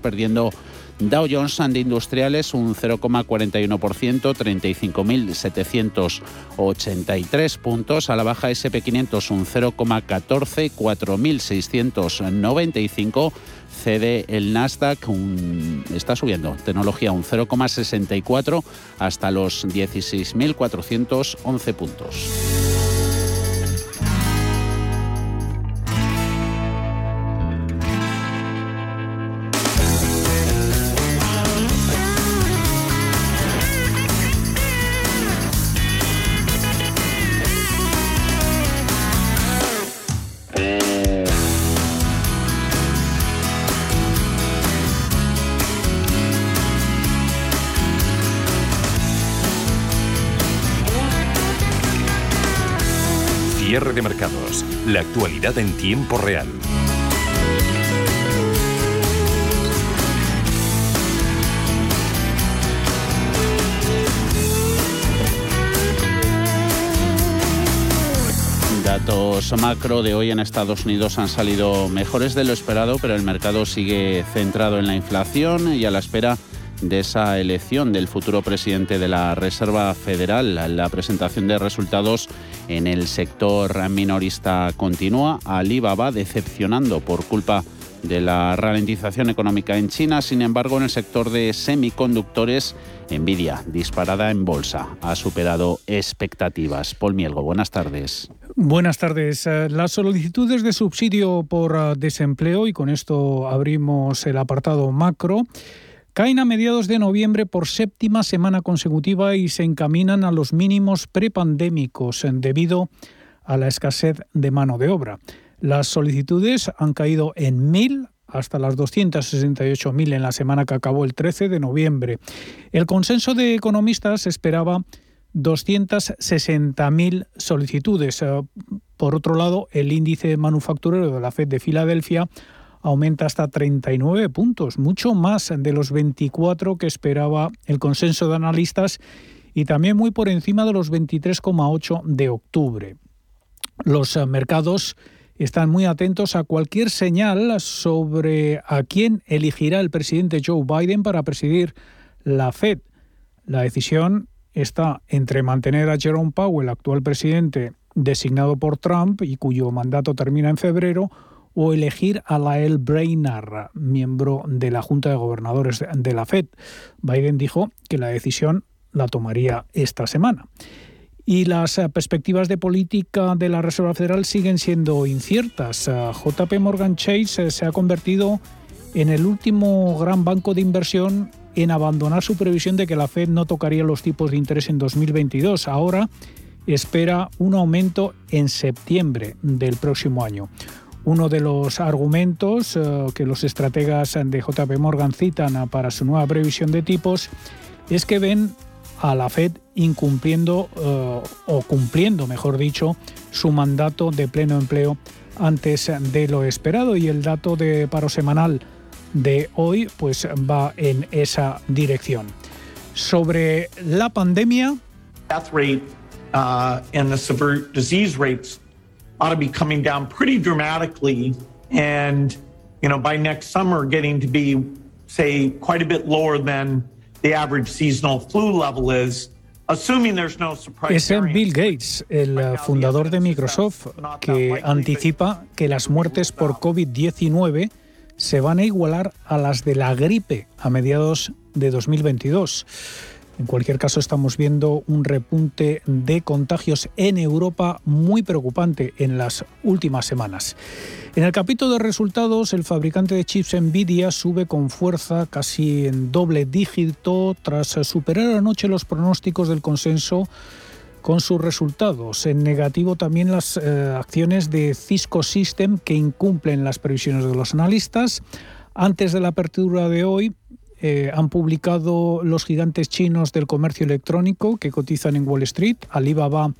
perdiendo Dow Jones and Industriales un 0,41%, 35.783 puntos. A la baja SP500 un 0,14, 4.695. Cede el Nasdaq, está subiendo, tecnología un 0,64 hasta los 16.411 puntos. La actualidad en tiempo real. Datos macro de hoy en Estados Unidos han salido mejores de lo esperado, pero el mercado sigue centrado en la inflación y a la espera de esa elección del futuro presidente de la Reserva Federal. La presentación de resultados en el sector minorista continúa. Alibaba decepcionando por culpa de la ralentización económica en China. Sin embargo, en el sector de semiconductores, Nvidia, disparada en bolsa, ha superado expectativas. Paul Mielgo, buenas tardes. Buenas tardes. Eh, las solicitudes de subsidio por eh, desempleo, y con esto abrimos el apartado macro, caen a mediados de noviembre por séptima semana consecutiva y se encaminan a los mínimos prepandémicos debido a la escasez de mano de obra. Las solicitudes han caído en mil hasta las 268.000 en la semana que acabó el 13 de noviembre. El consenso de economistas esperaba 260.000 solicitudes. Por otro lado, el índice manufacturero de la Fed de Filadelfia aumenta hasta 39 puntos, mucho más de los 24 que esperaba el consenso de analistas y también muy por encima de los 23,8 de octubre. Los eh, mercados están muy atentos a cualquier señal sobre a quién elegirá el presidente Joe Biden para presidir la Fed. La decisión está entre mantener a Jerome Powell, actual presidente designado por Trump y cuyo mandato termina en febrero, o elegir a Lael Brainard, miembro de la Junta de Gobernadores de la Fed. Biden dijo que la decisión la tomaría esta semana. Y las eh, perspectivas de política de la Reserva Federal siguen siendo inciertas. Eh, JP Morgan Chase eh, se ha convertido en el último gran banco de inversión en abandonar su previsión de que la Fed no tocaría los tipos de interés en 2022. Ahora espera un aumento en septiembre del próximo año. Uno de los argumentos eh, que los estrategas de JP Morgan citan para su nueva previsión de tipos es que ven a la Fed incumpliendo eh, o cumpliendo, mejor dicho, su mandato de pleno empleo antes de lo esperado y el dato de paro semanal de hoy pues va en esa dirección. Sobre la pandemia, death rate uh, and the severe disease rates ought to be coming down pretty dramatically. And, you know, by next summer, getting to be, say, quite a bit lower than the average seasonal flu level is. Es Bill Gates, el fundador de Microsoft, que anticipa que las muertes por COVID-19 se van a igualar a las de la gripe a mediados de 2022. En cualquier caso, estamos viendo un repunte de contagios en Europa muy preocupante en las últimas semanas. En el capítulo de resultados, el fabricante de chips Nvidia sube con fuerza, casi en doble dígito, tras superar anoche los pronósticos del consenso con sus resultados. En negativo también las eh, acciones de Cisco System que incumplen las previsiones de los analistas. Antes de la apertura de hoy, eh, han publicado los gigantes chinos del comercio electrónico que cotizan en Wall Street, Alibaba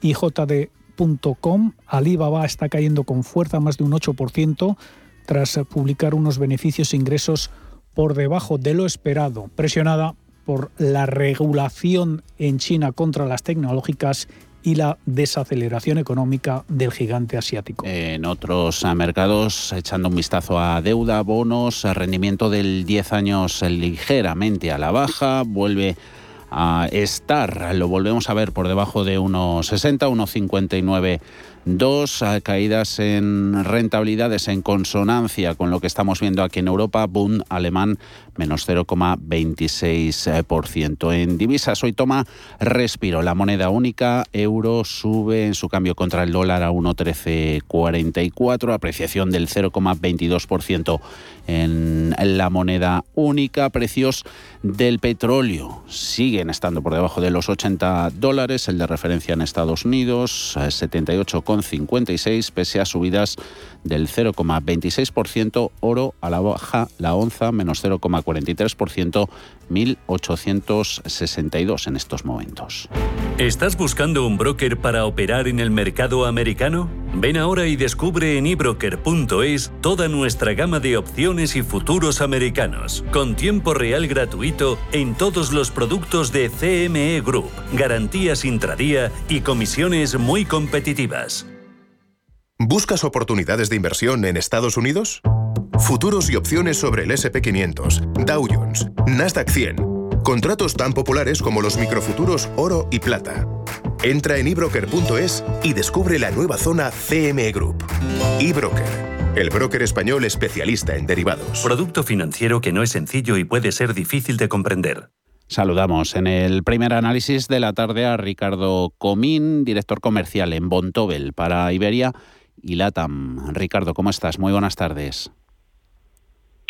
y JD.com. Alibaba está cayendo con fuerza más de un 8% tras publicar unos beneficios e ingresos por debajo de lo esperado, presionada por la regulación en China contra las tecnológicas y la desaceleración económica del gigante asiático. En otros mercados, echando un vistazo a deuda, bonos, rendimiento del 10 años ligeramente a la baja, vuelve a estar, lo volvemos a ver por debajo de 1,60, 1,59 Dos caídas en rentabilidades en consonancia con lo que estamos viendo aquí en Europa. Bund alemán menos 0,26%. En divisas hoy toma respiro. La moneda única, euro, sube en su cambio contra el dólar a 1,1344. Apreciación del 0,22% en la moneda única. Precios del petróleo estando por debajo de los 80 dólares. El de referencia en Estados Unidos, 78,56, pese a subidas del 0,26%. Oro a la baja, la onza, menos 0,43%, 1.862 en estos momentos. ¿Estás buscando un broker para operar en el mercado americano? Ven ahora y descubre en ebroker.es toda nuestra gama de opciones y futuros americanos, con tiempo real gratuito en todos los productos de CME Group, garantías intradía y comisiones muy competitivas. ¿Buscas oportunidades de inversión en Estados Unidos? Futuros y opciones sobre el SP500, Dow Jones, Nasdaq 100. Contratos tan populares como los microfuturos oro y plata. Entra en ebroker.es y descubre la nueva zona CME Group. eBroker, el broker español especialista en derivados. Producto financiero que no es sencillo y puede ser difícil de comprender. Saludamos en el primer análisis de la tarde a Ricardo Comín, director comercial en Bontobel para Iberia y LATAM. Ricardo, ¿cómo estás? Muy buenas tardes.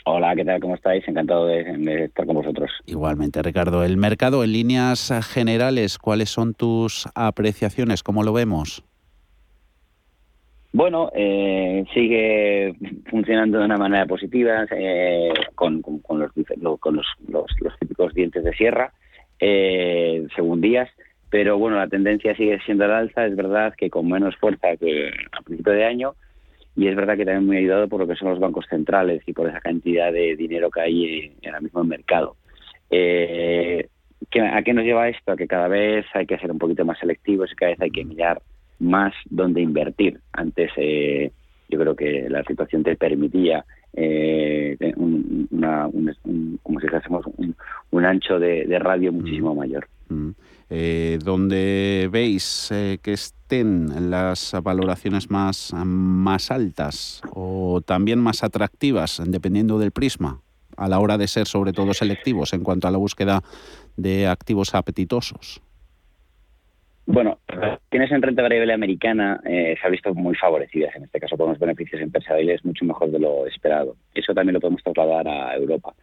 Hola, ¿qué tal? ¿Cómo estáis? Encantado de, estar con vosotros. Igualmente, Ricardo. El mercado, en líneas generales, ¿cuáles son tus apreciaciones? ¿Cómo lo vemos? Bueno, eh, sigue funcionando de una manera positiva eh, con, los, típicos dientes de sierra, eh, según días, pero bueno, la tendencia sigue siendo al alza. Es verdad que con menos fuerza que a principio de año, y es verdad que también muy ayudado por lo que son los bancos centrales y por esa cantidad de dinero que hay ahora mismo en el mercado. Eh, ¿A qué nos lleva esto? A que cada vez hay que ser un poquito más selectivos y cada vez hay que mirar más dónde invertir. Antes eh, yo creo que la situación te permitía eh, un, como si dijésemos un, ancho de, radio muchísimo mm. mayor. Mm. Eh, donde veis eh, que estén las valoraciones más, más altas o también más atractivas, dependiendo del prisma, a la hora de ser sobre todo selectivos en cuanto a la búsqueda de activos apetitosos? Bueno, tienes en renta variable americana eh, se ha visto muy favorecidas, en este caso por unos beneficios empresariales mucho mejor de lo esperado. Eso también lo podemos trasladar a Europa.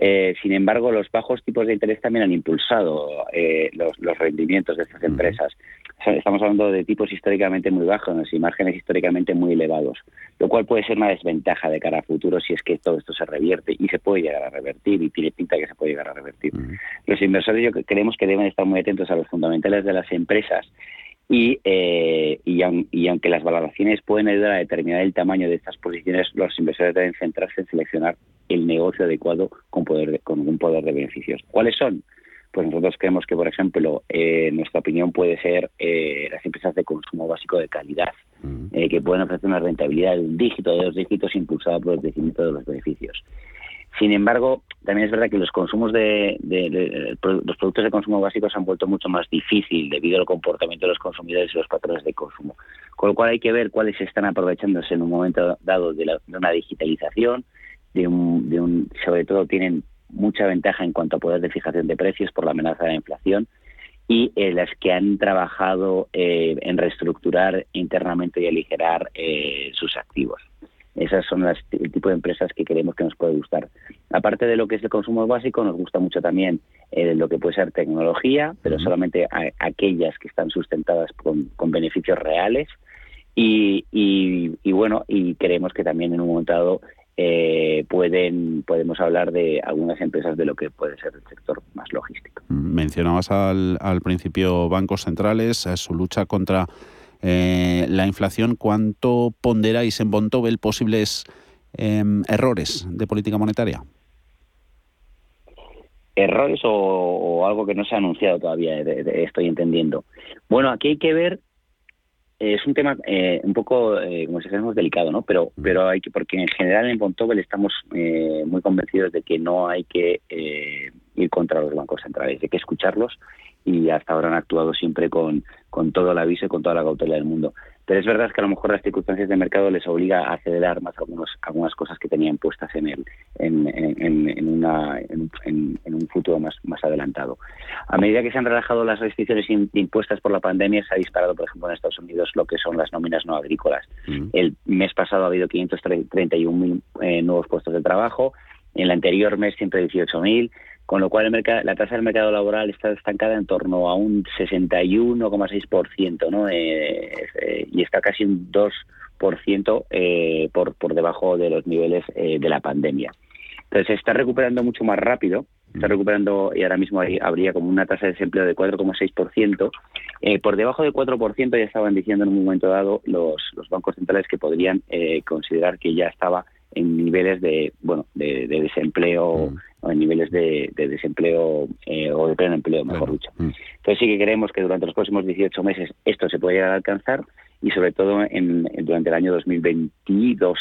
Eh, sin embargo, los bajos tipos de interés también han impulsado eh, los, rendimientos de estas empresas. Estamos hablando de tipos históricamente muy bajos y márgenes históricamente muy elevados, lo cual puede ser una desventaja de cara a futuro si es que todo esto se revierte y se puede llegar a revertir y tiene pinta que se puede llegar a revertir. Los inversores yo creemos que deben estar muy atentos a los fundamentales de las empresas y, eh, y, aunque las valoraciones pueden ayudar a determinar el tamaño de estas posiciones, los inversores deben centrarse en seleccionar el negocio adecuado con, poder con un poder de beneficios. ¿Cuáles son? Pues nosotros creemos que, por ejemplo, eh, nuestra opinión puede ser eh, las empresas de consumo básico de calidad, mm. eh, que pueden ofrecer una rentabilidad de un dígito, de dos dígitos, impulsada por el crecimiento de los beneficios. Sin embargo, también es verdad que los consumos de, los productos de consumo básicos se han vuelto mucho más difícil debido al comportamiento de los consumidores y los patrones de consumo. Con lo cual hay que ver cuáles están aprovechándose en un momento dado de, una digitalización, de un, de un, sobre todo tienen mucha ventaja en cuanto a poder de fijación de precios por la amenaza de la inflación y eh, las que han trabajado eh, en reestructurar internamente y aligerar eh, sus activos. Esas son las, el tipo de empresas que creemos que nos puede gustar. Aparte de lo que es el consumo básico, nos gusta mucho también eh, lo que puede ser tecnología, pero solamente aquellas que están sustentadas con, beneficios reales. Y, y, bueno, y creemos que también en un momento dado eh, pueden podemos hablar de algunas empresas de lo que puede ser el sector más logístico. Mencionabas al, al principio bancos centrales, eh, su lucha contra eh, la inflación, ¿cuánto ponderáis en Bontobel posibles em, errores de política monetaria? errores o, algo que no se ha anunciado todavía, estoy entendiendo. Bueno, aquí hay que ver es un tema eh, un poco, eh, como si delicado, ¿no? Pero, mm. pero hay que, porque en general en Bontobel estamos eh, muy convencidos de que no hay que ir contra los bancos centrales, hay que escucharlos y hasta ahora han actuado siempre con, con todo el aviso y con toda la cautela del mundo. Pero es verdad que a lo mejor las circunstancias de mercado les obliga a acelerar más algunos, algunas cosas que tenían puestas en, el, en, en, en, una, en, un futuro más, más adelantado. A medida que se han relajado las restricciones impuestas por la pandemia, se ha disparado, por ejemplo, en Estados Unidos lo que son las nóminas no agrícolas. Mm. El mes pasado ha habido 531.000 eh, nuevos puestos de trabajo, en el anterior mes 118.000 con lo cual el mercado, la tasa del mercado laboral está estancada en torno a un 61,6%, ¿no? Eh, eh, y está casi un 2% eh, por, por debajo de los niveles eh, de la pandemia. Entonces se está recuperando mucho más rápido, está recuperando y ahora mismo habría como una tasa de desempleo de 4,6%. Eh, por debajo del 4% ya estaban diciendo en un momento dado los, los bancos centrales que podrían eh, considerar que ya estaba en niveles de bueno de, desempleo mm. o en niveles de, desempleo eh, o de pleno empleo mejor dicho mm. entonces sí que creemos que durante los próximos 18 meses esto se puede llegar a alcanzar y sobre todo en, durante el año 2022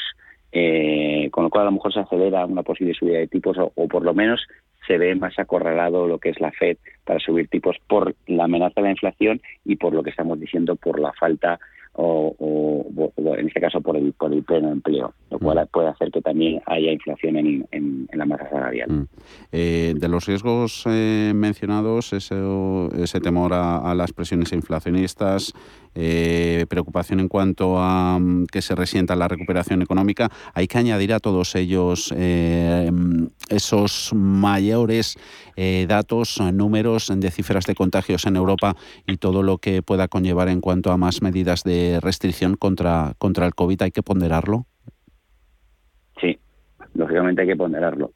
eh, con lo cual a lo mejor se acelera una posible subida de tipos o, por lo menos se ve más acorralado lo que es la Fed para subir tipos por la amenaza de la inflación y por lo que estamos diciendo por la falta o, en este caso por el, por el pleno empleo, lo cual mm. puede hacer que también haya inflación en, en, la masa salarial. Mm. Eh, de los riesgos eh, mencionados, ese, ese temor a, las presiones inflacionistas, eh, preocupación en cuanto a mm, que se resienta la recuperación económica, hay que añadir a todos ellos esos mayores datos, números de cifras de contagios en Europa y todo lo que pueda conllevar en cuanto a más medidas de restricción contra, contra el COVID hay que ponderarlo? Sí, lógicamente hay que ponderarlo.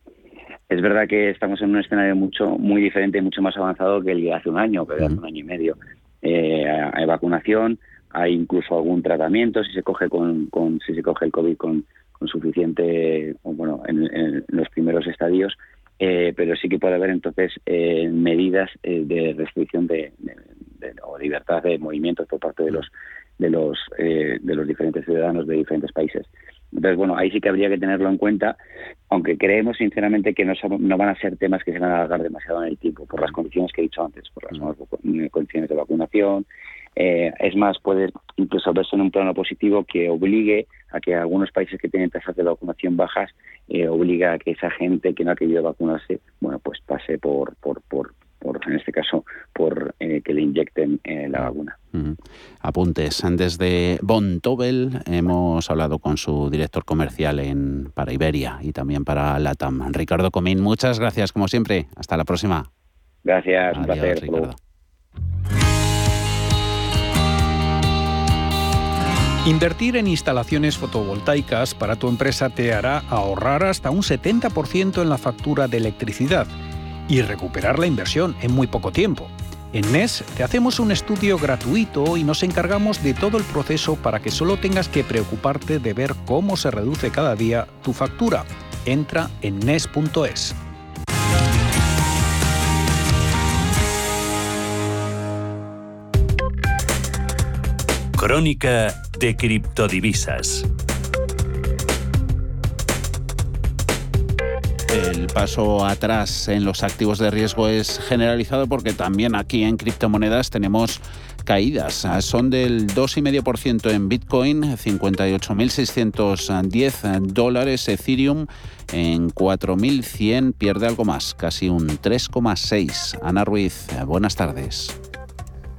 Es verdad que estamos en un escenario mucho muy diferente y mucho más avanzado que el de hace un año, que de hace un año y medio. Eh, hay vacunación, hay incluso algún tratamiento si se coge con, si se coge el COVID con, con suficiente, bueno, en, los primeros estadios, eh, pero sí que puede haber entonces eh, medidas de restricción de, o libertad de movimientos por parte de los de los, eh, de los diferentes ciudadanos de diferentes países. Entonces, bueno, ahí sí que habría que tenerlo en cuenta, aunque creemos sinceramente que no, no van a ser temas que se van a alargar demasiado en el tiempo, por las condiciones que he dicho antes, por las nuevas condiciones de vacunación. Eh, es más, puede incluso verse en un plano positivo que obligue a que algunos países que tienen tasas de vacunación bajas, eh, obliga a que esa gente que no ha querido vacunarse, bueno, pues pase por, por, por, por, en este caso, por eh, que le inyecten eh, la vacuna. Apuntes. Desde Bontobel hemos hablado con su director comercial en, para Iberia y también para LATAM. Ricardo Comín, muchas gracias, como siempre. Hasta la próxima. Gracias, un placer. Ricardo. Invertir en instalaciones fotovoltaicas para tu empresa te hará ahorrar hasta un 70% en la factura de electricidad y recuperar la inversión en muy poco tiempo. En NES te hacemos un estudio gratuito y nos encargamos de todo el proceso para que solo tengas que preocuparte de ver cómo se reduce cada día tu factura. Entra en NES.es. Crónica de criptodivisas. El paso atrás en los activos de riesgo es generalizado porque también aquí en criptomonedas tenemos caídas. Son del 2,5% en Bitcoin, 58.610 dólares. Ethereum en 4.100 pierde algo más, casi un 3,6. Ana Ruiz, buenas tardes.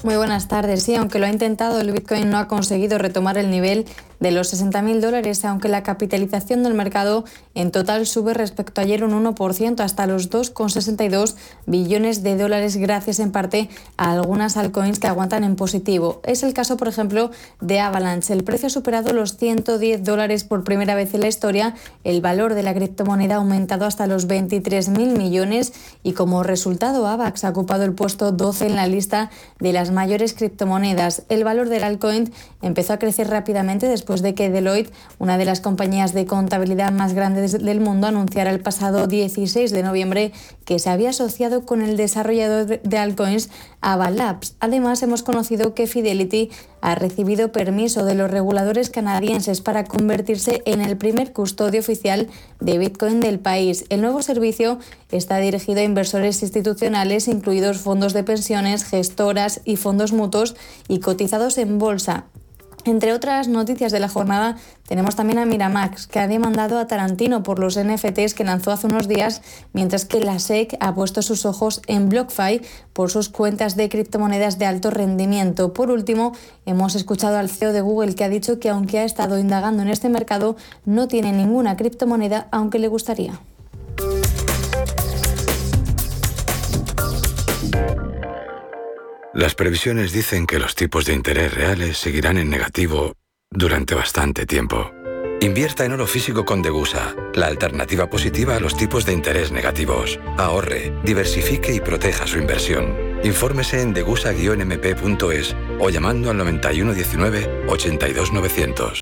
Muy buenas tardes. Sí, aunque lo ha intentado, el Bitcoin no ha conseguido retomar el nivel de los 60.000 dólares, aunque la capitalización del mercado en total sube respecto a ayer un 1% hasta los 2,62 billones de dólares gracias en parte a algunas altcoins que aguantan en positivo. Es el caso, por ejemplo, de Avalanche. El precio ha superado los 110 dólares por primera vez en la historia. El valor de la criptomoneda ha aumentado hasta los 23.000 millones y como resultado AVAX ha ocupado el puesto 12 en la lista de las mayores criptomonedas. El valor del altcoin empezó a crecer rápidamente después de que Deloitte, una de las compañías de contabilidad más grandes del mundo, anunciara el pasado 16 de noviembre que se había asociado con el desarrollador de altcoins Avalabs. Además, hemos conocido que Fidelity ha recibido permiso de los reguladores canadienses para convertirse en el primer custodio oficial de Bitcoin del país. El nuevo servicio está dirigido a inversores institucionales, incluidos fondos de pensiones, gestoras y fondos mutuos y cotizados en bolsa. Entre otras noticias de la jornada, tenemos también a Miramax, que ha demandado a Tarantino por los NFTs que lanzó hace unos días, mientras que la SEC ha puesto sus ojos en BlockFi por sus cuentas de criptomonedas de alto rendimiento. Por último, hemos escuchado al CEO de Google que ha dicho que aunque ha estado indagando en este mercado, no tiene ninguna criptomoneda, aunque le gustaría. Las previsiones dicen que los tipos de interés reales seguirán en negativo durante bastante tiempo. Invierta en oro físico con Degusa, la alternativa positiva a los tipos de interés negativos. Ahorre, diversifique y proteja su inversión. Infórmese en degusa-mp.es o llamando al 9119 82900.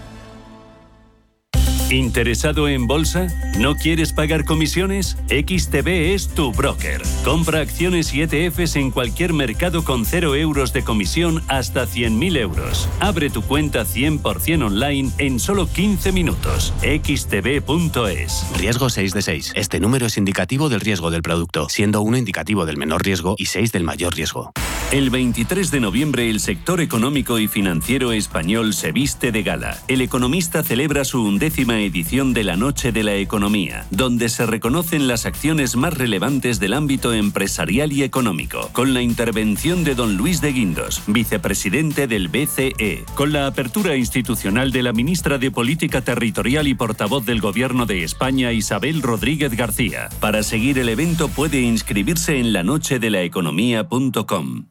¿Interesado en bolsa? ¿No quieres pagar comisiones? XTB es tu broker. Compra acciones y ETFs en cualquier mercado con 0 euros de comisión hasta 100.000 euros. Abre tu cuenta 100% online en solo 15 minutos. xtb.es. Riesgo 6 de 6. Este número es indicativo del riesgo del producto, siendo 1 indicativo del menor riesgo y 6 del mayor riesgo. El 23 de noviembre el sector económico y financiero español se viste de gala. El economista celebra su undécima edición de la Noche de la Economía, donde se reconocen las acciones más relevantes del ámbito empresarial y económico, con la intervención de don Luis de Guindos, vicepresidente del BCE, con la apertura institucional de la ministra de Política Territorial y portavoz del Gobierno de España, Isabel Rodríguez García. Para seguir el evento puede inscribirse en lanochedelaeconomía.com.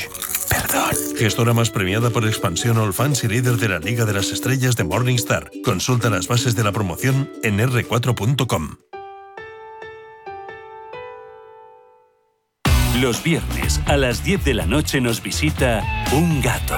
Gestora más premiada por expansión All Fans y líder de la Liga de las Estrellas de Morningstar. Consulta las bases de la promoción en r4.com. Los viernes a las 10 de la noche nos visita un gato,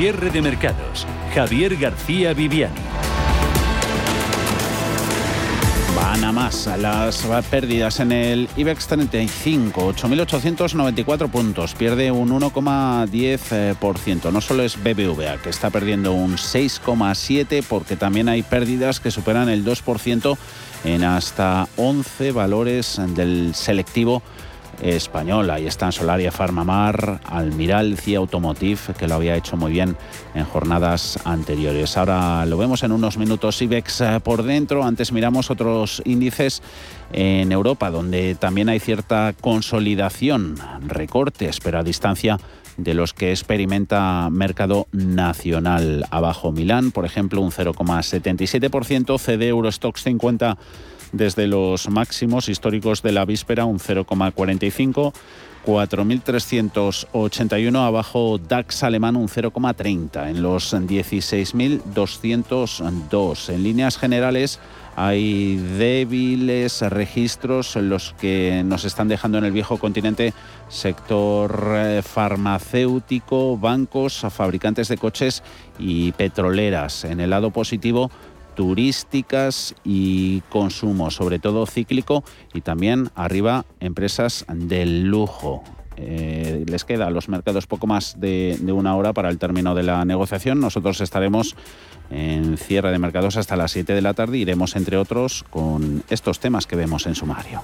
Cierre de mercados. Javier García Viviani. Gana más las pérdidas en el IBEX 35, 8.894 puntos, pierde un 1,10%. No solo es BBVA, que está perdiendo un 6,7% porque también hay pérdidas que superan el 2% en hasta 11 valores del selectivo español. Ahí están Solaria, Farmamar, Almiral, CIA Automotive, que lo había hecho muy bien en jornadas anteriores. Ahora lo vemos en unos minutos IBEX eh, por dentro. Antes miramos otros índices en Europa, donde también hay cierta consolidación, recortes, pero a distancia de los que experimenta mercado nacional. Abajo Milán, por ejemplo, un 0,77%, CD Eurostox 50 desde los máximos históricos de la víspera, un 0,45%. 4.381 abajo DAX alemán un 0,30 en los 16.202. En líneas generales hay débiles registros los que nos están dejando en el viejo continente sector eh, farmacéutico, bancos, fabricantes de coches y petroleras. En el lado positivo, turísticas y consumo, sobre todo cíclico, y también arriba empresas del lujo. Eh, les queda a los mercados poco más de, una hora para el término de la negociación. Nosotros estaremos en cierre de mercados hasta las 7 de la tarde. Iremos, entre otros, con estos temas que vemos en sumario.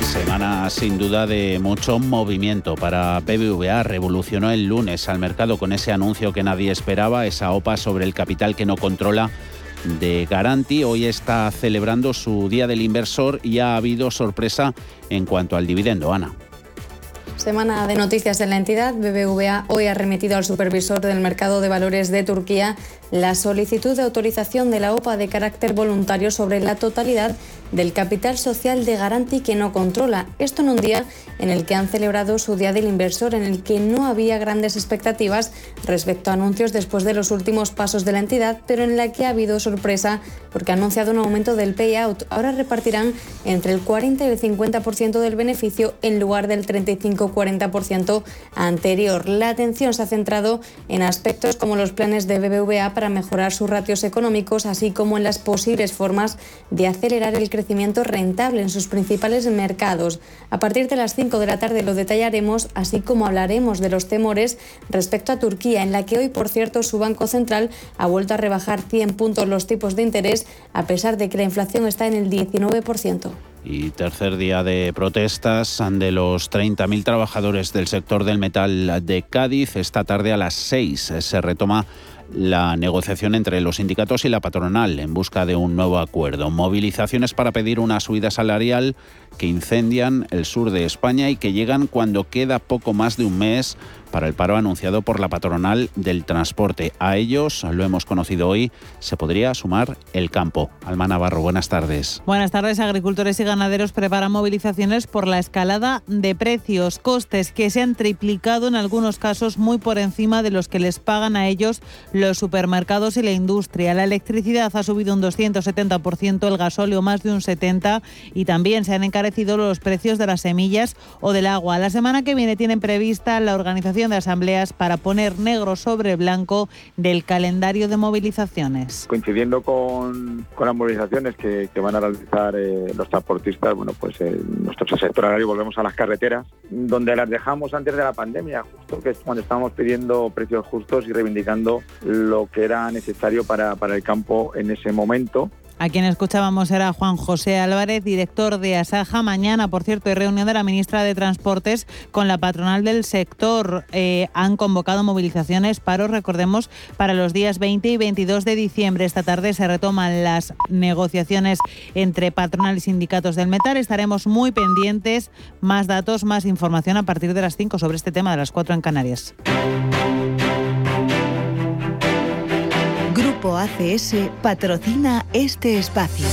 semana sin duda de mucho movimiento para BBVA. Revolucionó el lunes al mercado con ese anuncio que nadie esperaba, esa OPA sobre el capital que no controla de Garanti. Hoy está celebrando su Día del Inversor y ha habido sorpresa en cuanto al dividendo, Ana. Semana de noticias en la entidad. BBVA hoy ha remitido al supervisor del mercado de valores de Turquía la solicitud de autorización de la OPA de carácter voluntario sobre la totalidad del capital social de Garanti que no controla. Esto en un día en el que han celebrado su Día del Inversor, en el que no había grandes expectativas respecto a anuncios después de los últimos pasos de la entidad, pero en la que ha habido sorpresa porque ha anunciado un aumento del payout. Ahora repartirán entre el 40 y el 50% del beneficio en lugar del 35-40% anterior. La atención se ha centrado en aspectos como los planes de BBVA para mejorar sus ratios económicos, así como en las posibles formas de acelerar el crecimiento rentable en sus principales mercados. A partir de las 5 de la tarde lo detallaremos, así como hablaremos de los temores respecto a Turquía, en la que hoy, por cierto, su Banco Central ha vuelto a rebajar 100 puntos los tipos de interés, a pesar de que la inflación está en el 19%. Y tercer día de protestas de los 30.000 trabajadores del sector del metal de Cádiz. Esta tarde a las 6 se retoma la negociación entre los sindicatos y la patronal en busca de un nuevo acuerdo. Movilizaciones para pedir una subida salarial que incendian el sur de España y que llegan cuando queda poco más de un mes para el paro anunciado por la patronal del transporte. A ellos, lo hemos conocido hoy, se podría sumar el campo. Alma Navarro, buenas tardes. Buenas tardes. Agricultores y ganaderos preparan movilizaciones por la escalada de precios, costes que se han triplicado en algunos casos muy por encima de los que les pagan a ellos los supermercados y la industria. La electricidad ha subido un 270%, el gasóleo más de un 70% y también se han encarecido los precios de las semillas o del agua. La semana que viene tienen prevista la organización de asambleas para poner negro sobre blanco del calendario de movilizaciones. Coincidiendo con, con las movilizaciones que, que van a realizar eh, los transportistas, bueno, pues eh, nuestro sector agrario volvemos a las carreteras, donde las dejamos antes de la pandemia, justo que es cuando estábamos pidiendo precios justos y reivindicando lo que era necesario para, para el campo en ese momento. A quien escuchábamos era Juan José Álvarez, director de Asaja. Mañana, por cierto, hay reunión de la ministra de Transportes con la patronal del sector. Eh, han convocado movilizaciones, paros, recordemos, para los días 20 y 22 de diciembre. Esta tarde se retoman las negociaciones entre patronal y sindicatos del metal. Estaremos muy pendientes. Más datos, más información a partir de las 5 sobre este tema de las 4 en Canarias. ACS patrocina este espacio.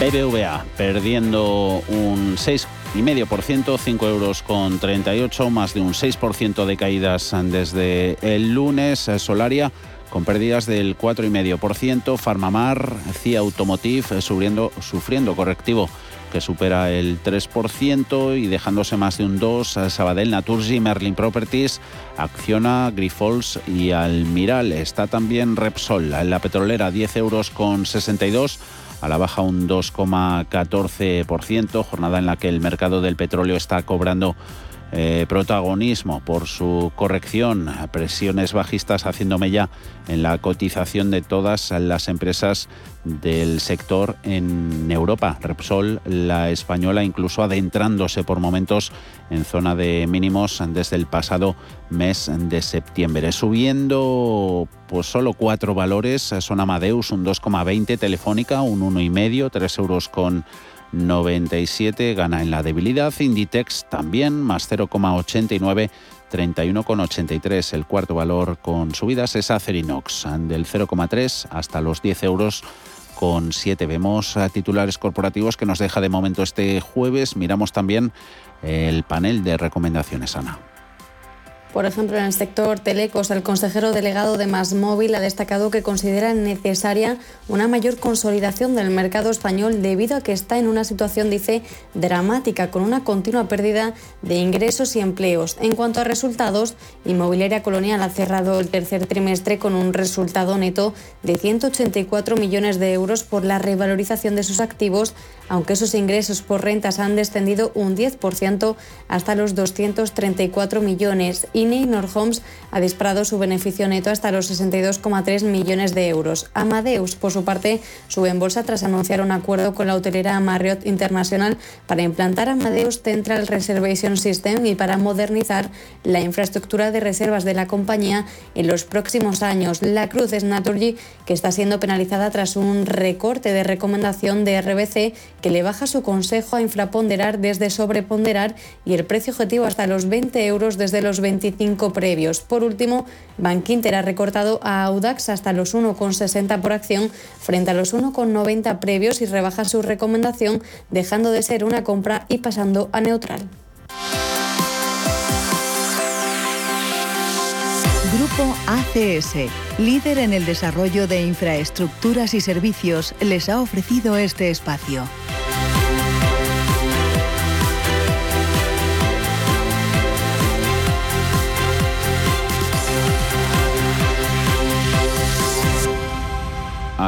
BBVA perdiendo un 6,5%, 5 euros con 38, más de un 6% de caídas desde el lunes. Solaria con pérdidas del 4,5%, Farmamar, CIA Automotive sufriendo, sufriendo correctivo que supera el 3% y dejándose más de un 2%, Sabadell, Naturgy, Merlin Properties, Acciona, Grifols y Almiral. Está también Repsol, en la petrolera 10 euros con 62 a la baja un 2,14%, jornada en la que el mercado del petróleo está cobrando eh, protagonismo por su corrección, presiones bajistas haciendo mella en la cotización de todas las empresas del sector en Europa. Repsol, la española, incluso adentrándose por momentos en zona de mínimos desde el pasado mes de septiembre. Subiendo pues solo cuatro valores, son Amadeus un 2,20, Telefónica un 1,5, 3 euros con 97 gana en la debilidad. Inditex también, más 0,89. 31,83 el cuarto valor con subidas es Acerinox del 0,3 hasta los 10 euros con 7 vemos titulares corporativos que nos deja de momento este jueves miramos también el panel de recomendaciones Ana por ejemplo, en el sector telecos, el consejero delegado de Móvil ha destacado que considera necesaria una mayor consolidación del mercado español debido a que está en una situación, dice, dramática, con una continua pérdida de ingresos y empleos. En cuanto a resultados, Inmobiliaria Colonial ha cerrado el tercer trimestre con un resultado neto de 184 millones de euros por la revalorización de sus activos, aunque sus ingresos por rentas han descendido un 10% hasta los 234 millones y Neynor Homes ha disparado su beneficio neto hasta los 62,3 millones de euros. Amadeus, por su parte, sube en bolsa tras anunciar un acuerdo con la hotelera Marriott International para implantar Amadeus Central Reservation System y para modernizar la infraestructura de reservas de la compañía en los próximos años. La Cruz es que está siendo penalizada tras un recorte de recomendación de RBC que le baja su consejo a infraponderar desde sobreponderar y el precio objetivo hasta los 20 euros desde los 25 previos. Por último, Bankinter ha recortado a Audax hasta los 1,60 por acción frente a los 1,90 previos y rebaja su recomendación dejando de ser una compra y pasando a neutral. Grupo ACS, líder en el desarrollo de infraestructuras y servicios, les ha ofrecido este espacio.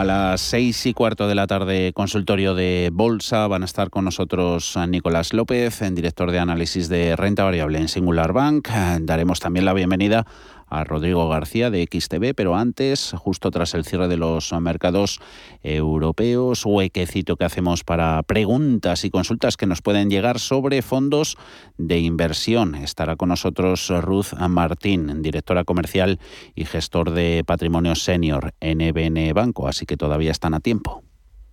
A las seis y cuarto de la tarde, consultorio de Bolsa. Van a estar con nosotros Nicolás López, director de análisis de renta variable en Singular Bank. Daremos también la bienvenida a Rodrigo García de XTV, pero antes, justo tras el cierre de los mercados europeos, huequecito que hacemos para preguntas y consultas que nos pueden llegar sobre fondos de inversión. Estará con nosotros Ruth Martín, directora comercial y gestor de patrimonio senior en EBN Banco, así que todavía están a tiempo.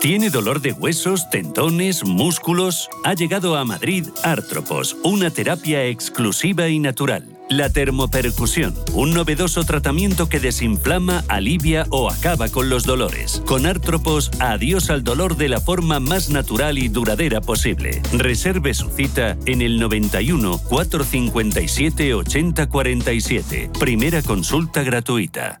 ¿Tiene dolor de huesos, tendones, músculos? Ha llegado a Madrid Artropos, una terapia exclusiva y natural. La termopercusión, un novedoso tratamiento que desinflama, alivia o acaba con los dolores. Con Artropos, adiós al dolor de la forma más natural y duradera posible. Reserve su cita en el 91 457 8047. Primera consulta gratuita.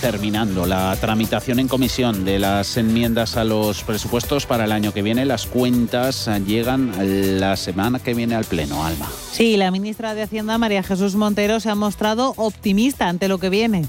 Terminando la tramitación en comisión de las enmiendas a los presupuestos para el año que viene. Las cuentas llegan la semana que viene al Pleno, Alma. Sí, la ministra de Hacienda, María Jesús Montero, se ha mostrado optimista ante lo que viene.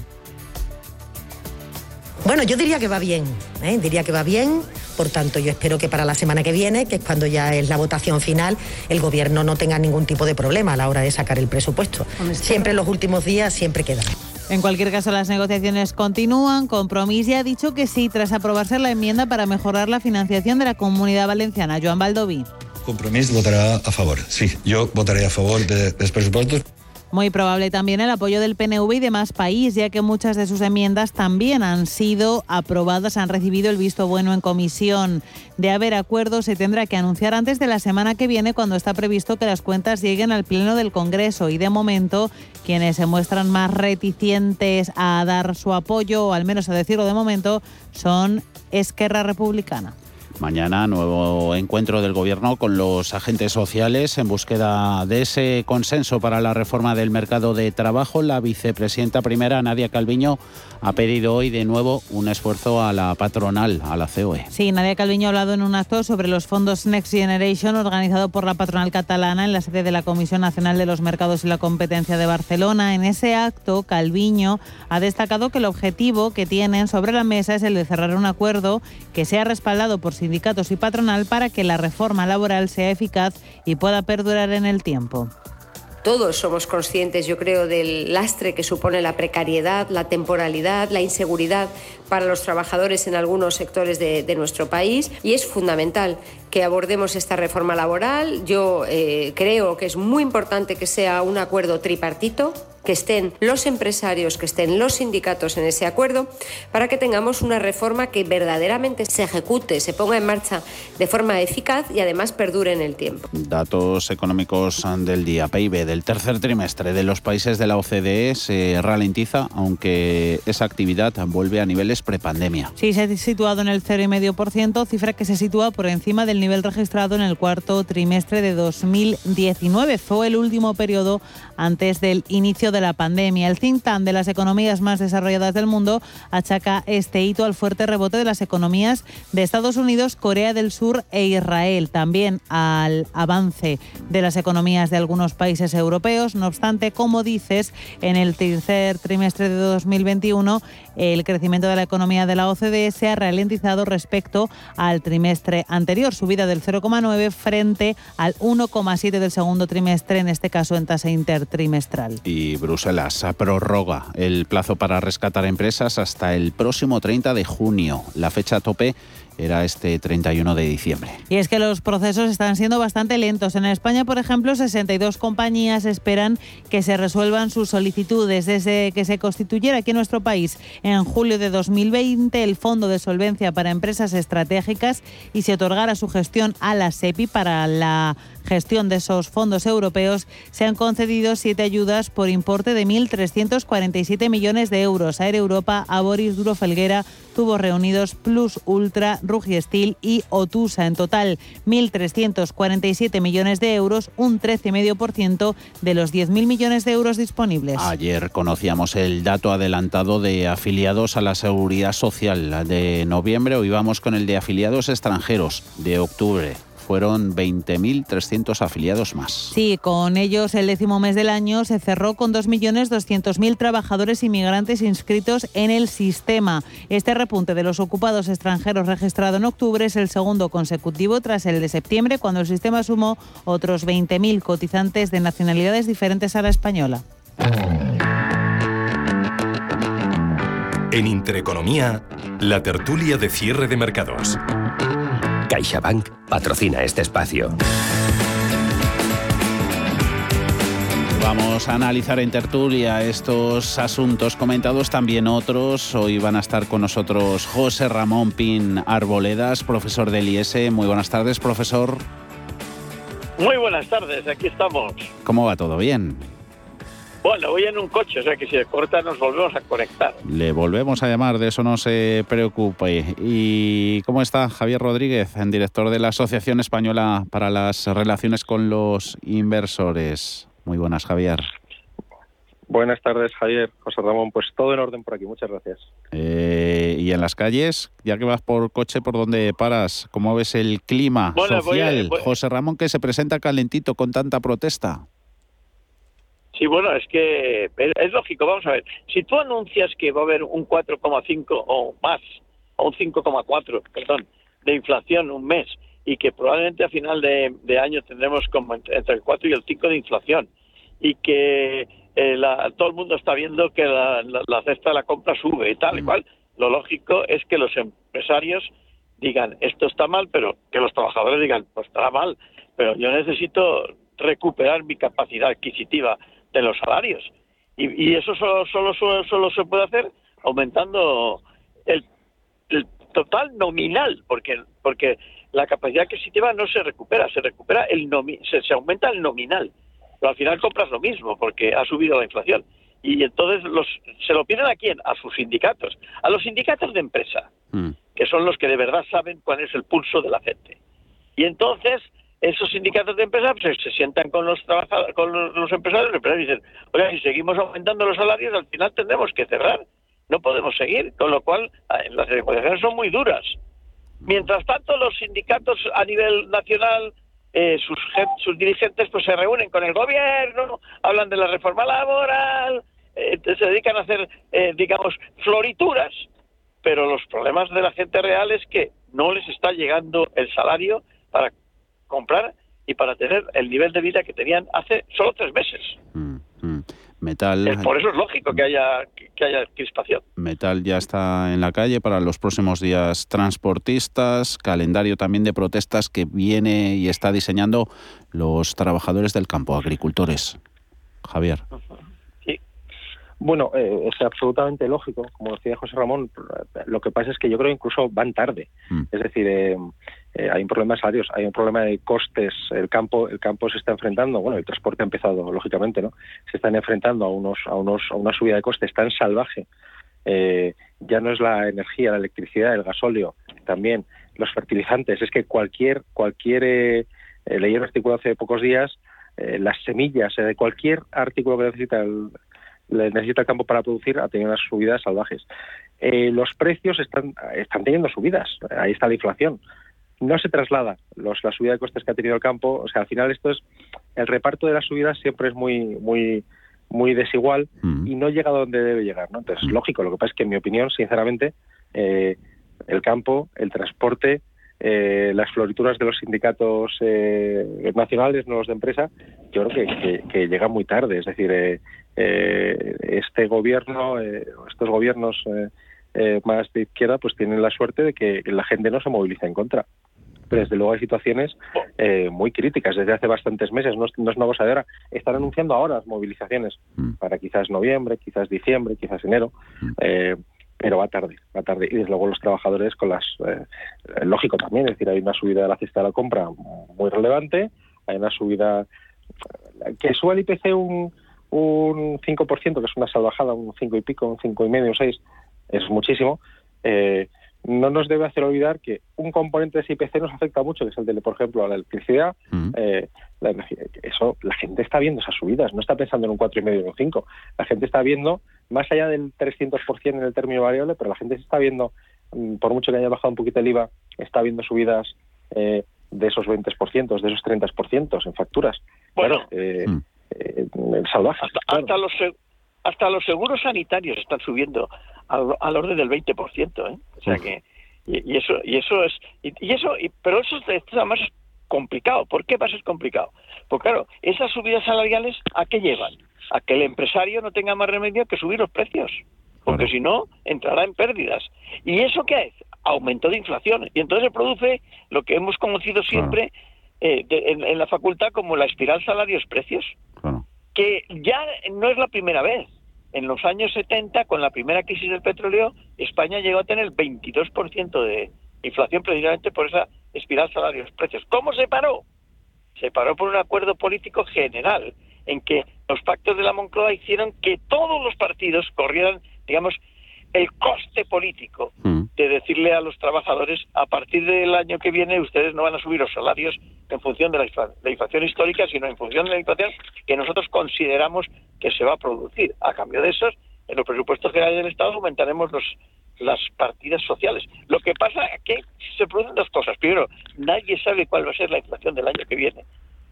Bueno, yo diría que va bien, ¿eh? diría que va bien. Por tanto, yo espero que para la semana que viene, que es cuando ya es la votación final, el gobierno no tenga ningún tipo de problema a la hora de sacar el presupuesto. Siempre en los últimos días, siempre queda. En cualquier caso, las negociaciones continúan. Compromís ya ha dicho que sí, tras aprobarse la enmienda para mejorar la financiación de la comunidad valenciana. Joan Baldoví. Compromís votará a favor. Sí, yo votaré a favor de, de los presupuestos. Muy probable también el apoyo del PNV y de más país, ya que muchas de sus enmiendas también han sido aprobadas, han recibido el visto bueno en comisión. De haber acuerdo, se tendrá que anunciar antes de la semana que viene, cuando está previsto que las cuentas lleguen al Pleno del Congreso. Y de momento, quienes se muestran más reticentes a dar su apoyo, o al menos a decirlo de momento, son Esquerra Republicana. Mañana nuevo encuentro del Gobierno con los agentes sociales en búsqueda de ese consenso para la reforma del mercado de trabajo. La vicepresidenta primera, Nadia Calviño, ha pedido hoy de nuevo un esfuerzo a la patronal, a la COE. Sí, Nadia Calviño ha hablado en un acto sobre los fondos Next Generation organizado por la patronal catalana en la sede de la Comisión Nacional de los Mercados y la Competencia de Barcelona. En ese acto, Calviño ha destacado que el objetivo que tienen sobre la mesa es el de cerrar un acuerdo que sea respaldado por sindicatos y patronal para que la reforma laboral sea eficaz y pueda perdurar en el tiempo. Todos somos conscientes, yo creo, del lastre que supone la precariedad, la temporalidad, la inseguridad para los trabajadores en algunos sectores de, de nuestro país y es fundamental que abordemos esta reforma laboral. Yo eh, creo que es muy importante que sea un acuerdo tripartito que estén los empresarios, que estén los sindicatos en ese acuerdo, para que tengamos una reforma que verdaderamente se ejecute, se ponga en marcha de forma eficaz y además perdure en el tiempo. Datos económicos del día. PIB del tercer trimestre de los países de la OCDE se ralentiza, aunque esa actividad vuelve a niveles prepandemia. Sí, se ha situado en el 0,5%, cifra que se sitúa por encima del nivel registrado en el cuarto trimestre de 2019. Fue el último periodo antes del inicio de la pandemia. El think tank de las economías más desarrolladas del mundo achaca este hito al fuerte rebote de las economías de Estados Unidos, Corea del Sur e Israel, también al avance de las economías de algunos países europeos. No obstante, como dices, en el tercer trimestre de 2021 el crecimiento de la economía de la OCDE se ha ralentizado respecto al trimestre anterior, subida del 0,9 frente al 1,7 del segundo trimestre, en este caso en tasa intertrimestral. Y Bruselas prorroga el plazo para rescatar empresas hasta el próximo 30 de junio. La fecha tope era este 31 de diciembre. Y es que los procesos están siendo bastante lentos. En España, por ejemplo, 62 compañías esperan que se resuelvan sus solicitudes. Desde que se constituyera aquí en nuestro país en julio de 2020 el Fondo de Solvencia para Empresas Estratégicas y se otorgara su gestión a la SEPI para la gestión de esos fondos europeos, se han concedido siete ayudas por importe de 1.347 millones de euros a Air Europa, a Boris Duro Felguera, Tubos Reunidos, Plus Ultra, Rugiestil y Otusa. En total, 1.347 millones de euros, un 13,5% de los 10.000 millones de euros disponibles. Ayer conocíamos el dato adelantado de afiliados a la Seguridad Social de noviembre. Hoy vamos con el de afiliados extranjeros de octubre fueron 20.300 afiliados más. Sí, con ellos el décimo mes del año se cerró con 2.200.000 trabajadores inmigrantes inscritos en el sistema. Este repunte de los ocupados extranjeros registrado en octubre es el segundo consecutivo tras el de septiembre, cuando el sistema sumó otros 20.000 cotizantes de nacionalidades diferentes a la española. En Intereconomía, la tertulia de cierre de mercados. CaixaBank patrocina este espacio. Vamos a analizar en tertulia estos asuntos comentados, también otros. Hoy van a estar con nosotros José Ramón Pin Arboledas, profesor del IES. Muy buenas tardes, profesor. Muy buenas tardes, aquí estamos. ¿Cómo va todo? ¿Bien? Bueno, voy en un coche, o sea que si se corta nos volvemos a conectar. Le volvemos a llamar, de eso no se preocupe. ¿Y cómo está Javier Rodríguez, en director de la Asociación Española para las Relaciones con los Inversores? Muy buenas, Javier. Buenas tardes, Javier. José Ramón, pues todo en orden por aquí, muchas gracias. Eh, y en las calles, ya que vas por coche, ¿por dónde paras? ¿Cómo ves el clima social? José Ramón, que se presenta calentito con tanta protesta. Sí, bueno, es que es lógico, vamos a ver. Si tú anuncias que va a haber un 4,5 o más, o un 5,4, perdón, de inflación un mes, y que probablemente a final de, año tendremos como entre el 4 y el 5 de inflación, y que eh, todo el mundo está viendo que la, cesta de la compra sube y tal y mm. cual, lo lógico es que los empresarios digan, esto está mal, pero que los trabajadores digan, pues estará mal, pero yo necesito recuperar mi capacidad adquisitiva de los salarios. Y, eso solo, solo, solo, se puede hacer aumentando el, total nominal, porque, porque la capacidad adquisitiva no se recupera, se recupera el se, se aumenta el nominal. Pero al final compras lo mismo porque ha subido la inflación. Y entonces los, se lo piden a quién? A sus sindicatos, a los sindicatos de empresa, mm. que son los que de verdad saben cuál es el pulso de la gente. Y entonces esos sindicatos de empresas pues, se sientan con los trabajadores, con los, empresarios, y dicen, oye, si seguimos aumentando los salarios, al final tendremos que cerrar. No podemos seguir, con lo cual las negociaciones son muy duras. Mientras tanto, los sindicatos a nivel nacional, eh, sus, sus dirigentes pues se reúnen con el gobierno, hablan de la reforma laboral, eh, se dedican a hacer, eh, digamos, florituras, pero los problemas de la gente real es que no les está llegando el salario para comprar y para tener el nivel de vida que tenían hace solo tres meses. Mm, mm. Metal. por eso es lógico que haya que haya crispación. Metal ya está en la calle para los próximos días. Transportistas, calendario también de protestas que viene y está diseñando los trabajadores del campo, agricultores. Javier. Bueno, eh, es absolutamente lógico, como decía José Ramón. Lo que pasa es que yo creo que incluso van tarde. Mm. Es decir, eh, eh, hay un problema de salarios, hay un problema de costes. El campo, el campo se está enfrentando. Bueno, el transporte ha empezado, lógicamente, ¿no? Se están enfrentando a unos, a unos, a una subida de costes tan salvaje. ya no es la energía, la electricidad, el gasóleo, también los fertilizantes. Es que cualquier, cualquier leí un artículo hace pocos días las semillas de cualquier artículo que necesita el, necesita el campo para producir, ha tenido unas subidas salvajes. Eh, los precios están, están teniendo subidas, ahí está la inflación. No se traslada los, la subida de costes que ha tenido el campo, o sea, al final esto es, el reparto de las subidas siempre es muy, muy, muy desigual mm. y no llega a donde debe llegar, ¿no? Entonces, mm. lógico, lo que pasa es que en mi opinión, sinceramente, eh, el campo, el transporte, eh, las florituras de los sindicatos eh, nacionales, no los de empresa, yo creo que, que, llegan muy tarde. Es decir, eh, este gobierno, estos gobiernos eh, más de izquierda pues tienen la suerte de que la gente no se moviliza en contra. Pero desde luego hay situaciones eh, muy críticas desde hace bastantes meses, no es, no es una cosa de ahora. Están anunciando ahora las movilizaciones para quizás noviembre, quizás diciembre, quizás enero. Eh, pero va tarde, va tarde. Y desde luego los trabajadores con las... Eh, lógico también, es decir, hay una subida de la cesta de la compra muy relevante, hay una subida... Que suba el IPC un, un 5%, que es una salvajada, un 5 y pico, un 5 y medio, un 6, es muchísimo. Eh, no nos debe hacer olvidar que un componente de ese IPC nos afecta mucho, que es el de, por ejemplo, la electricidad. Eh, la eso, la gente está viendo esas subidas, no está pensando en un 4,5 o un 5. La gente está viendo, más allá del 300% en el término variable, pero la gente se está viendo, mm, por mucho que haya bajado un poquito el IVA, está viendo subidas eh, de esos 20%, de esos 30% en facturas. Bueno, eh, eh, salvaje. Hasta, los, hasta los seguros sanitarios están subiendo al, al orden del 20%, ¿eh? O sea que y, eso y eso es y, eso pero eso es, además complicado. ¿Por qué va a ser complicado? Pues claro, esas subidas salariales ¿a qué llevan? A que el empresario no tenga más remedio que subir los precios, porque si no entrará en pérdidas. ¿Y eso qué es? Aumento de inflación. Y entonces se produce lo que hemos conocido siempre eh, en, en, la facultad como la espiral salarios-precios, que ya no es la primera vez en los años 70, con la primera crisis del petróleo, España llegó a tener el 22% de inflación precisamente por esa espiral salarios-precios. ¿Cómo se paró? Se paró por un acuerdo político general en que los pactos de la Moncloa hicieron que todos los partidos corrieran, digamos, el coste político mm. de decirle a los trabajadores a partir del año que viene ustedes no van a subir los salarios en función de la, inflación histórica, sino en función de la inflación que nosotros consideramos que se va a producir. A cambio de esos, en los presupuestos generales del Estado aumentaremos los, las partidas sociales. Lo que pasa es que se producen dos cosas. Primero, nadie sabe cuál va a ser la inflación del año que viene,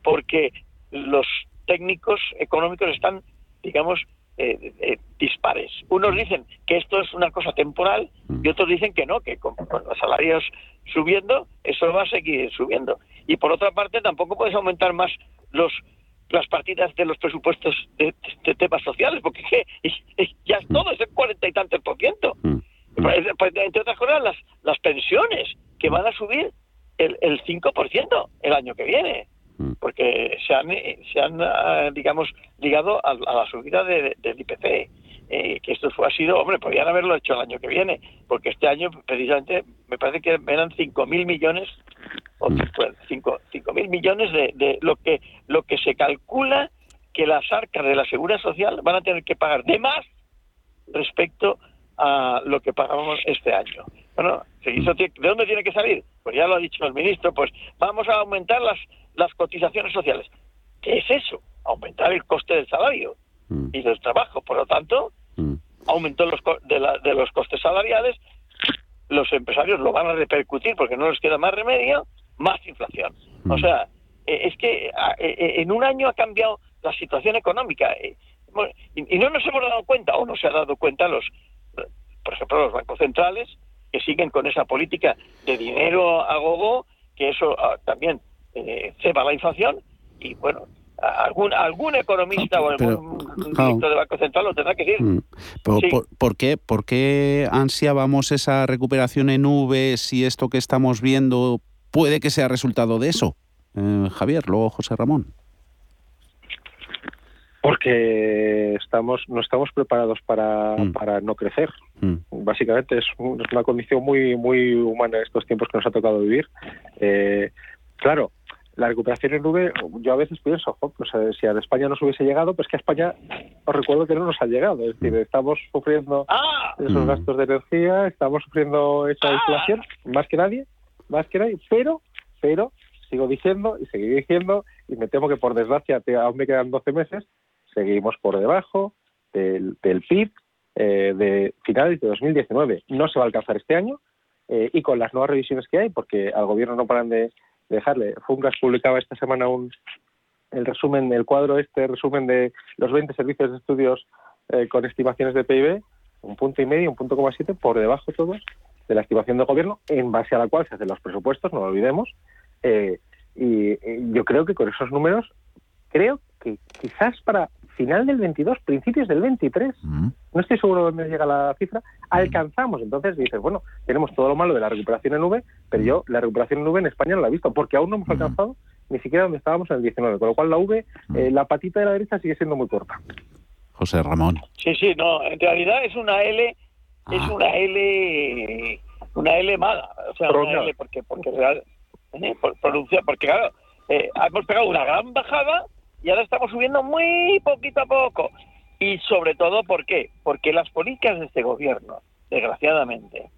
porque los técnicos económicos están, digamos, eh, eh, dispares. Unos dicen que esto es una cosa temporal y otros dicen que no, que con, los salarios subiendo, eso va a seguir subiendo. Y por otra parte, tampoco puedes aumentar más los las partidas de los presupuestos de, temas sociales, porque ya todo es el cuarenta y tantos por ciento. Pues, pues, entre otras cosas, las, las pensiones, que van a subir el, el 5% el año que viene. Mm. porque se han, se han ah, digamos, ligado a, la subida del IPC. Eh, que esto fue, ha sido, hombre, podrían haberlo hecho el año que viene, porque este año precisamente me parece que eran 5.000 millones, o 5.000 mm. millones de, de, lo que lo que se calcula que las arcas de la seguridad social van a tener que pagar de más respecto a lo que pagamos este año. Bueno, ¿de dónde tiene que salir? Pues ya lo ha dicho el ministro, pues vamos a aumentar las las cotizaciones sociales. ¿Qué es eso? Aumentar el coste del salario mm. y del trabajo. Por lo tanto, mm. aumento los de, de los costes salariales, los empresarios lo van a repercutir porque no les queda más remedio, más inflación. O mm. sea, e, es que e, e, en un año ha cambiado la situación económica y no nos hemos dado cuenta o no se ha dado cuenta los, por ejemplo, los bancos centrales que siguen con esa política de dinero a gogo, que eso ah, también eh, ceba la inflación y bueno, algún algún economista o algún director de Banco Central lo tendrá que decir. Mm. ¿Por, qué, ¿Por qué ansiábamos esa recuperación en V si esto que estamos viendo puede que sea resultado de eso? Eh, Javier, luego José Ramón. Porque estamos no estamos preparados para, mm. para no crecer. Mm. Básicamente es, una condición muy muy humana en estos tiempos que nos ha tocado vivir. Eh, claro, la recuperación en V, yo a veces pienso, pues, eh, si a España nos hubiese llegado, pues que a España os recuerdo que no nos ha llegado. Es decir, estamos sufriendo ah. esos mm. gastos de energía, estamos sufriendo esa ah. inflación, más que nadie, más que nadie, pero, pero, sigo diciendo y seguiré diciendo, y me temo que por desgracia aún me quedan 12 meses, seguimos por debajo del, PIB eh, de finales de 2019. No se va a alcanzar este año, eh, y con las nuevas revisiones que hay, porque al gobierno no paran de dejarle. Fungas publicaba esta semana un el resumen, el cuadro este resumen de los 20 servicios de estudios eh, con estimaciones de PIB, un punto y medio, un punto coma siete, por debajo todos de la estimación del gobierno, en base a la cual se hacen los presupuestos, no lo olvidemos. Eh, y, yo creo que con esos números, creo que quizás para final del 22, principios del 23. Mm. No estoy seguro de dónde llega la cifra. Alcanzamos. Entonces dices, bueno, tenemos todo lo malo de la recuperación en nube, pero yo la recuperación en nube en España no la he visto, porque aún no hemos alcanzado ni siquiera donde estábamos en el 19. Con lo cual la V, eh, la patita de la derecha sigue siendo muy corta. José Ramón. Sí, sí, no, en realidad es una L, es Ah. una L, una L mala, o sea, una L porque, porque real, eh, por, producción, porque claro, eh, hemos pegado una gran bajada y ahora estamos subiendo muy poquito a poco. Y sobre todo, ¿por qué? Porque las políticas de este gobierno, desgraciadamente,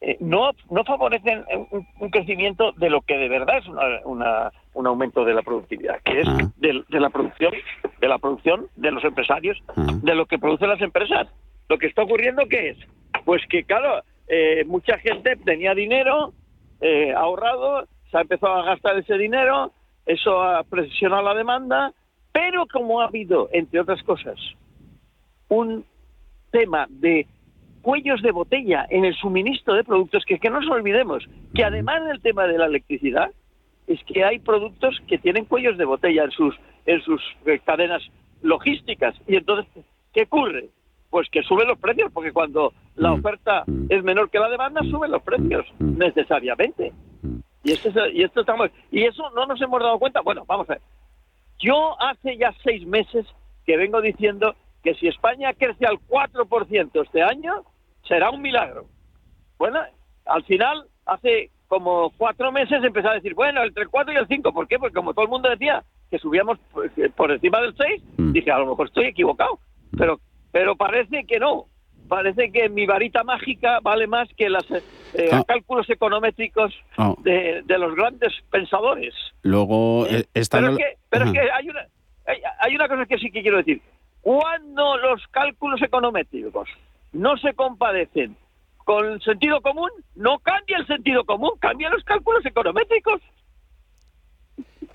eh, no, no favorecen un, un crecimiento de lo que de verdad es una- una- un aumento de la productividad, que es del- de, la producción, de la producción de los empresarios, de lo que producen las empresas. Lo que está ocurriendo qué es, pues que claro, eh, mucha gente tenía dinero eh, ahorrado, se ha empezado a gastar ese dinero, eso ha presionado la demanda, pero como ha habido, entre otras cosas, un tema de cuellos de botella en el suministro de productos, que, que no nos olvidemos que además del tema de la electricidad, es que hay productos que tienen cuellos de botella en sus, en sus eh, cadenas logísticas. Y entonces, ¿qué ocurre? Pues que suben los precios, porque cuando la oferta es menor que la demanda, suben los precios necesariamente. Y esto, es- y esto estamos, y eso no nos hemos dado cuenta. Bueno, vamos a ver. Yo hace ya seis meses que vengo diciendo que si España crece al 4% este año, será un milagro. Bueno, al final, hace como cuatro meses empecé a decir, bueno, entre el 4 y el 5. ¿Por qué? Porque como todo el mundo decía que subíamos por encima del 6, dije, a lo mejor estoy equivocado. Pero, pero parece que no. Parece que mi varita mágica vale más que los cálculos econométricos Ah. de, de los grandes pensadores. Luego, eh, estando... Pero es que, pero es que hay una, hay, hay una cosa que sí que quiero decir. Cuando los cálculos econométricos no se compadecen con el sentido común, no cambia el sentido común, cambian los cálculos econométricos.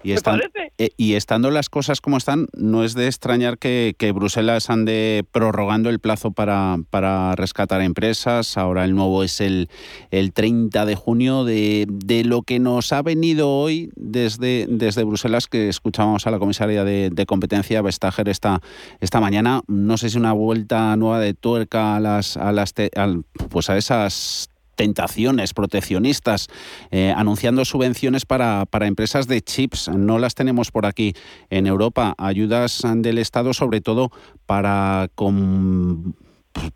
Y, están- parece? eh, y estando las cosas como están, no es de extrañar que, que Bruselas ande prorrogando el plazo para, para rescatar empresas. Ahora el nuevo es el, el 30 de junio. De, de lo que nos ha venido hoy desde, desde Bruselas, que escuchábamos a la comisaria de, de competencia, Vestager, esta, esta mañana, no sé si una vuelta nueva de tuerca a, las, a, las te- al- pues a esas tentaciones proteccionistas, eh, anunciando subvenciones para, para empresas de chips. No las tenemos por aquí en Europa. Ayudas del Estado, sobre todo para com-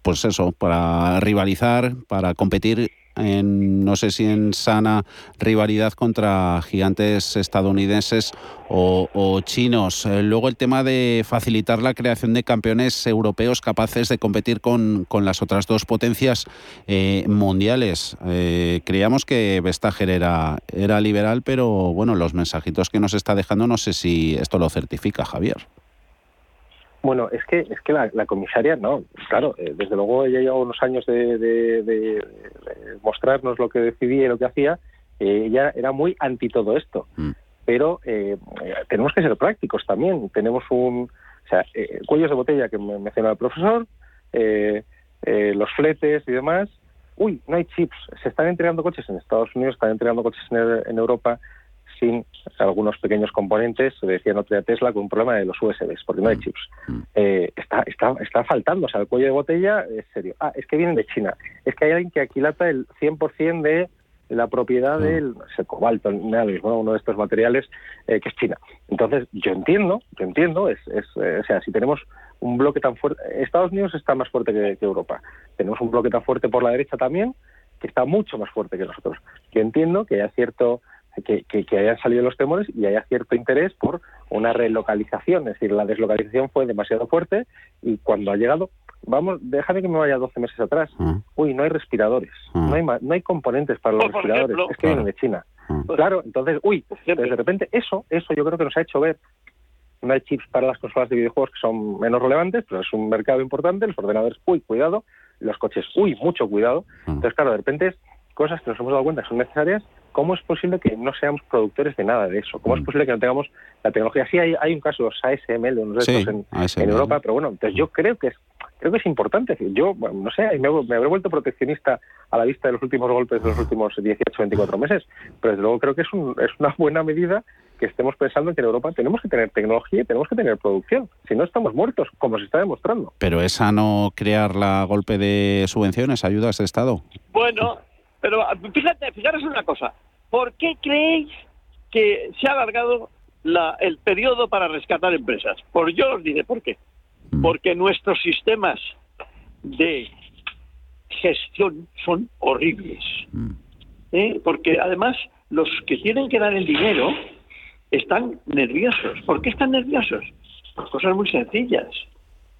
pues eso, para rivalizar, para competir en, no sé si en sana rivalidad contra gigantes estadounidenses o, chinos. Eh, luego el tema de facilitar la creación de campeones europeos capaces de competir con, con las otras dos potencias eh, mundiales. Eh, creíamos que Vestager era, era liberal, pero bueno, los mensajitos que nos está dejando no sé si esto lo certifica, Javier. Bueno, es que es que la, la comisaria, no, claro, eh, desde luego ella lleva unos años de, de- mostrarnos lo que decidía y lo que hacía, eh, ella era muy anti todo esto. Pero eh, tenemos que ser prácticos también. Tenemos un, o sea, eh, cuellos de botella que me mencionaba el profesor, eh, eh, los fletes y demás. Uy, no hay chips. Se están entregando coches en Estados Unidos, están entregando coches en, en Europa sin algunos pequeños componentes, se decía en otro día Tesla, con un problema de los USBs, porque no hay chips. Eh, está, está, está faltando, o sea, el cuello de botella es serio. Ah, es que vienen de China. Es que hay alguien que aquilata el 100% de la propiedad del no sé, cobalto, ¿no? uno de estos materiales eh, que es China. Entonces, yo entiendo, yo entiendo, es, es, eh, o sea, si tenemos un bloque tan fuerte, Estados Unidos está más fuerte que, que Europa, tenemos un bloque tan fuerte por la derecha también, que está mucho más fuerte que nosotros. Yo entiendo que haya cierto que, que, que hayan salido los temores y haya cierto interés por una relocalización, es decir, la deslocalización fue demasiado fuerte y cuando ha llegado, vamos, déjame que me vaya 12 meses atrás, uy, no hay respiradores, no hay ma- no hay componentes para los Por respiradores, ejemplo. es que vienen de China. Claro, entonces, uy, entonces de repente eso, eso yo creo que nos ha hecho ver no hay chips para las consolas de videojuegos que son menos relevantes, pero es un mercado importante, los ordenadores, uy, cuidado, los coches, uy, mucho cuidado. Entonces, claro, de repente es cosas que nos hemos dado cuenta que son necesarias. ¿Cómo es posible que no seamos productores de nada de eso? ¿Cómo es posible que no tengamos la tecnología? Sí, hay, hay un caso, los ASML, unos de Sí, en, ASML. en Europa, pero bueno, entonces yo creo que es creo que es importante. Es decir, Yo, bueno, no sé, me, me habré vuelto proteccionista a la vista de los últimos golpes de los últimos 18, 24 meses, pero desde luego creo que es, un- es una buena medida que estemos pensando que en Europa tenemos que tener tecnología y tenemos que tener producción. Si no, estamos muertos, como se está demostrando. Pero esa no crear la golpe de subvenciones, ayudas de Estado. Bueno, pero fíjate, fijaros una cosa. ¿Por qué creéis que se ha alargado la, el periodo para rescatar empresas? Por yo os diré por qué. Mm. Porque nuestros sistemas de gestión son horribles. Mm. ¿Eh? Porque además los que tienen que dar el dinero están nerviosos. ¿Por qué están nerviosos? Por cosas muy sencillas.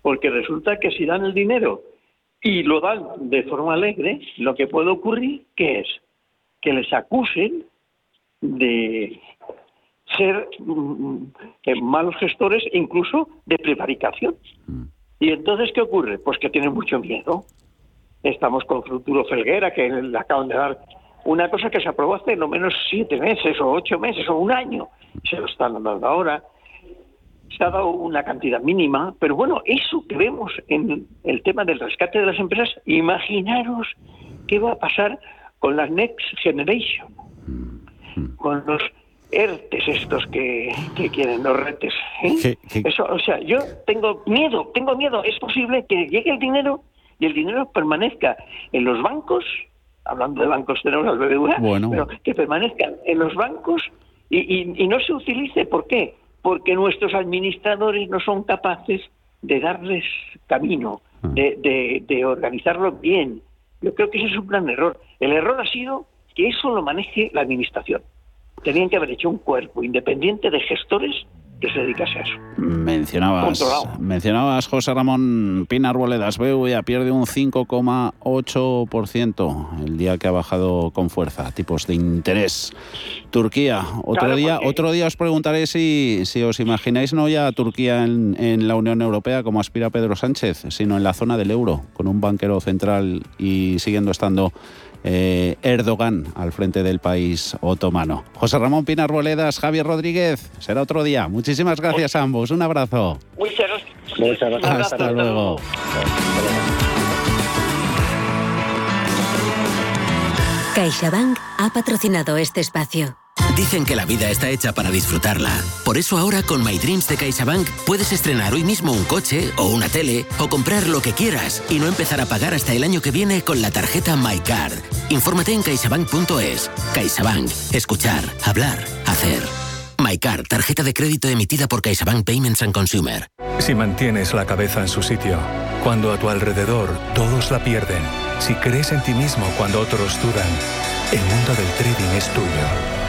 Porque resulta que si dan el dinero y lo dan de forma alegre, lo que puede ocurrir, ¿qué es? Que les acusen de ser mm, mm, malos gestores e incluso de prevaricación. Mm. ¿Y entonces qué ocurre? Pues que tienen mucho miedo. Estamos con Futuro Felguera, que le acaban de dar una cosa que se aprobó hace no menos siete meses o ocho meses o un año. Se lo están dando ahora. Se ha dado una cantidad mínima, pero bueno, eso que vemos en el tema del rescate de las empresas, imaginaros qué va a pasar con la Next Generation, con los ERTES estos que, quieren, los retes. ¿eh? Eso, o sea, yo tengo miedo, tengo miedo. Es posible que llegue el dinero y el dinero permanezca en los bancos, hablando de bancos tenemos al BBVA, pero que permanezcan en los bancos y, y, no se utilice. ¿Por qué? Porque nuestros administradores no son capaces de darles camino, ah. de, de organizarlo bien. Yo creo que ese es un gran error. El error ha sido que eso lo maneje la administración tenían que haber hecho un cuerpo independiente de gestores que se dedicase a eso. Mencionabas, mencionabas José Ramón Pinar Boledas, BVA pierde un 5,8% el día que ha bajado con fuerza, tipos de interés. Turquía, otro día otro día os preguntaré si, si os imagináis no ya Turquía en, en la Unión Europea como aspira Pedro Sánchez, sino en la zona del euro, con un banquero central y siguiendo estando eh, Erdogan al frente del país otomano. José Ramón Pinar Boledas, Javier Rodríguez, será otro día. Muchísimas gracias a ambos. Un abrazo. Muchas gracias. Hasta luego. CaixaBank ha patrocinado este espacio. Dicen que la vida está hecha para disfrutarla. Por eso ahora con My Dreams de CaixaBank puedes estrenar hoy mismo un coche o una tele o comprar lo que quieras y no empezar a pagar hasta el año que viene con la tarjeta MyCard. Infórmate en caixabank.es. CaixaBank. Escuchar, hablar, hacer. MyCard, tarjeta de crédito emitida por CaixaBank Payments and Consumer. Si mantienes la cabeza en su sitio, cuando a tu alrededor todos la pierden, si crees en ti mismo cuando otros dudan, el mundo del trading es tuyo.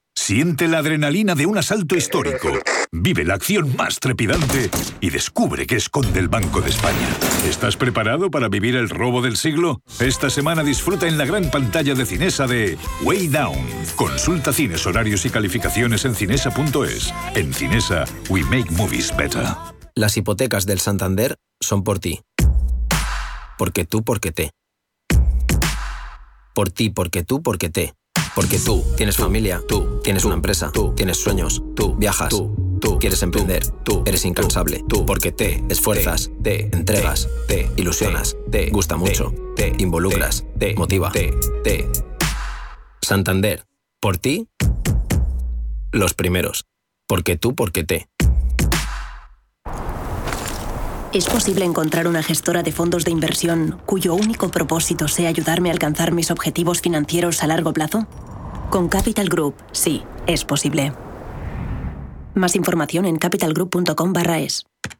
Siente la adrenalina de un asalto histórico. Vive la acción más trepidante y descubre qué esconde el Banco de España. ¿Estás preparado para vivir el robo del siglo? Esta semana disfruta en la gran pantalla de Cinesa de Way Down. Consulta cines, horarios y calificaciones en cinesa.es. En Cinesa, we make movies better. Las hipotecas del Santander son por ti. Porque tú, porque te. Por ti, porque tú, porque te. Porque tú tienes familia, tú tienes una empresa, tú. Tienes sueños, tú viajas, tú, tú quieres emprender, tú eres incansable, tú. Porque te esfuerzas, te entregas, te ilusionas, te gusta mucho, te involucras, te motiva, te, te. Santander, por ti, los primeros. Porque tú, porque te. ¿Es posible encontrar una gestora de fondos de inversión cuyo único propósito sea ayudarme a alcanzar mis objetivos financieros a largo plazo? Con Capital Group, sí, es posible. Más información en capitalgroup.com es.